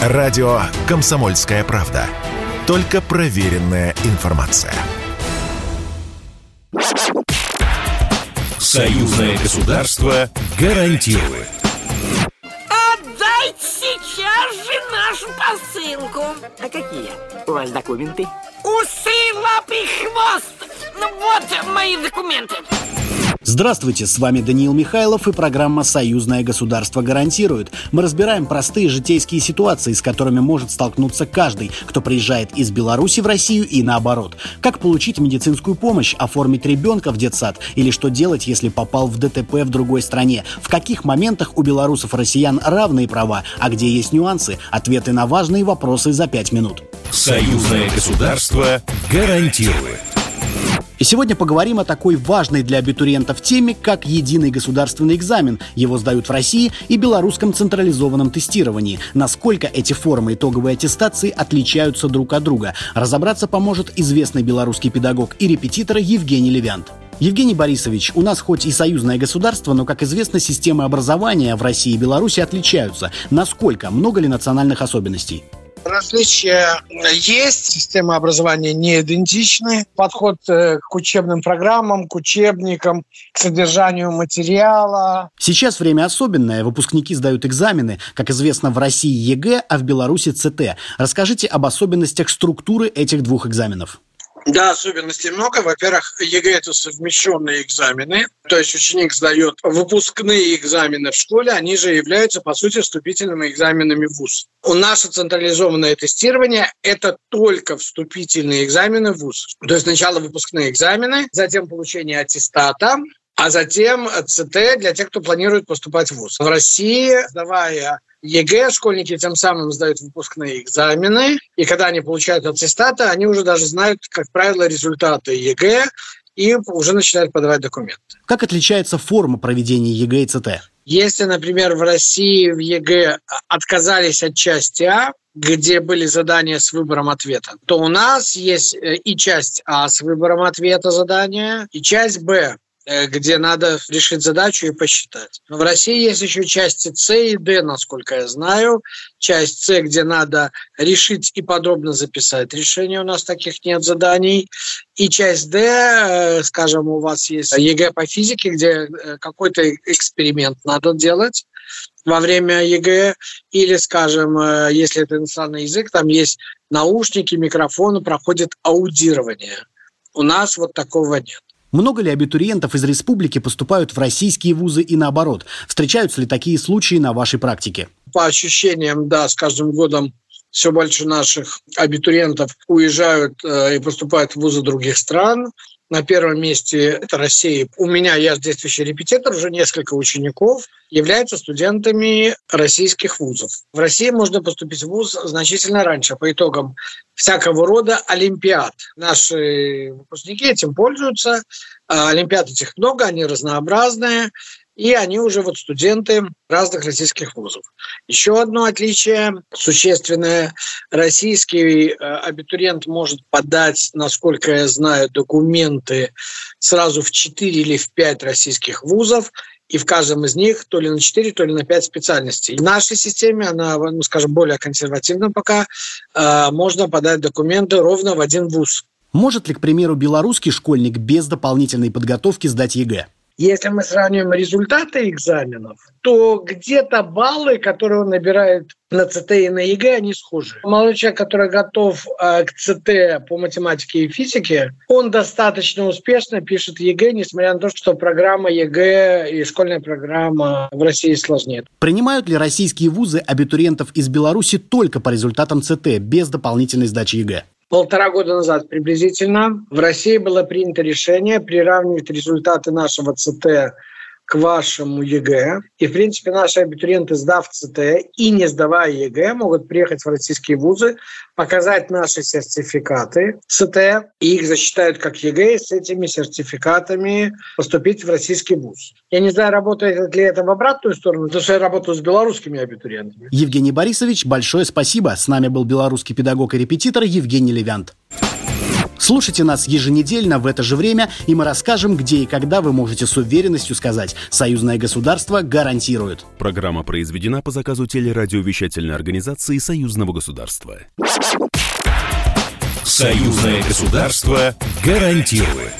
Радио «Комсомольская правда». Только проверенная информация. Союзное государство гарантирует. Отдайте сейчас же нашу посылку. А какие у вас документы? Усы, лапы, хвост. Ну вот мои документы. Здравствуйте, с вами Даниил Михайлов и программа «Союзное государство гарантирует». Мы разбираем простые житейские ситуации, с которыми может столкнуться каждый, кто приезжает из Беларуси в Россию и наоборот. Как получить медицинскую помощь, оформить ребенка в детсад или что делать, если попал в ДТП в другой стране. В каких моментах у белорусов и россиян равные права, а где есть нюансы. Ответы на важные вопросы за пять минут. Союзное государство гарантирует. И сегодня поговорим о такой важной для абитуриентов теме, как единый государственный экзамен. Его сдают в России и белорусском централизованном тестировании. Насколько эти формы итоговой аттестации отличаются друг от друга. Разобраться поможет известный белорусский педагог и репетитор Евгений Левянт. Евгений Борисович, у нас хоть и союзное государство, но, как известно, системы образования в России и Беларуси отличаются. Насколько? Много ли национальных особенностей? Различия есть, система образования не идентичны. Подход э, к учебным программам, к учебникам, к содержанию материала. Сейчас время особенное. Выпускники сдают экзамены, как известно, в России ЕГЭ, а в Беларуси ЦТ. Расскажите об особенностях структуры этих двух экзаменов. Да, особенностей много. Во-первых, ЕГЭ – это совмещенные экзамены. То есть ученик сдает выпускные экзамены в школе, они же являются, по сути, вступительными экзаменами в ВУЗ. У нас централизованное тестирование – это только вступительные экзамены в ВУЗ. То есть сначала выпускные экзамены, затем получение аттестата, а затем ЦТ для тех, кто планирует поступать в ВУЗ. В России, сдавая ЕГЭ, школьники тем самым сдают выпускные экзамены, и когда они получают аттестаты, они уже даже знают, как правило, результаты ЕГЭ, и уже начинают подавать документы. Как отличается форма проведения ЕГЭ и ЦТ? Если, например, в России в ЕГЭ отказались от части А, где были задания с выбором ответа, то у нас есть э, и часть А с выбором ответа задания, и часть Б где надо решить задачу и посчитать. Но в России есть еще части С и Д, насколько я знаю. Часть С, где надо решить и подробно записать решение, у нас таких нет заданий. И часть Д, э, скажем, у вас есть ЕГЭ по физике, где э, какой-то эксперимент надо делать во время ЕГЭ, или, скажем, если это иностранный язык, там есть наушники, микрофоны, проходит аудирование. У нас вот такого нет. Много ли абитуриентов из республики поступают в российские вузы и наоборот? Встречаются ли такие случаи на вашей практике? По ощущениям, да, с каждым годом все больше наших абитуриентов уезжают э, и поступают в вузы других стран. На первом месте это Россия. У меня, я действующий репетитор, уже несколько учеников являются студентами российских вузов. В России можно поступить в вуз значительно раньше, по итогам всякого рода олимпиад. Наши выпускники этим пользуются. А, олимпиад этих много, они разнообразные и они уже вот студенты разных российских вузов. Еще одно отличие существенное. Российский э, абитуриент может подать, насколько я знаю, документы сразу в 4 или в 5 российских вузов, и в каждом из них то ли на 4, то ли на 5 специальностей. В нашей системе, она, ну, скажем, более консервативна пока, э, можно подать документы ровно в один вуз. Может ли, к примеру, белорусский школьник без дополнительной подготовки сдать ЕГЭ? Если мы сравниваем результаты экзаменов, то где-то баллы, которые он набирает на ЦТ и на ЕГЭ, они схожи. Молодой человек, который готов э, к ЦТ по математике и физике, он достаточно успешно пишет ЕГЭ, несмотря на то, что программа ЕГЭ и школьная программа в России сложнее. Принимают ли российские вузы абитуриентов из Беларуси только по результатам ЦТ, без дополнительной сдачи ЕГЭ? Полтора года назад приблизительно в России было принято решение приравнивать результаты нашего ЦТ к вашему ЕГЭ. И, в принципе, наши абитуриенты, сдав ЦТ и не сдавая ЕГЭ, могут приехать в российские вузы, показать наши сертификаты ЦТ, и их засчитают как ЕГЭ, и с этими сертификатами поступить в российский вуз. Я не знаю, работает ли это в обратную сторону, потому что я работаю с белорусскими абитуриентами. Евгений Борисович, большое спасибо. С нами был белорусский педагог и репетитор Евгений Левянт. Слушайте нас еженедельно в это же время, и мы расскажем, где и когда вы можете с уверенностью сказать «Союзное государство гарантирует». Программа произведена по заказу телерадиовещательной организации Союзного государства. Союзное государство гарантирует.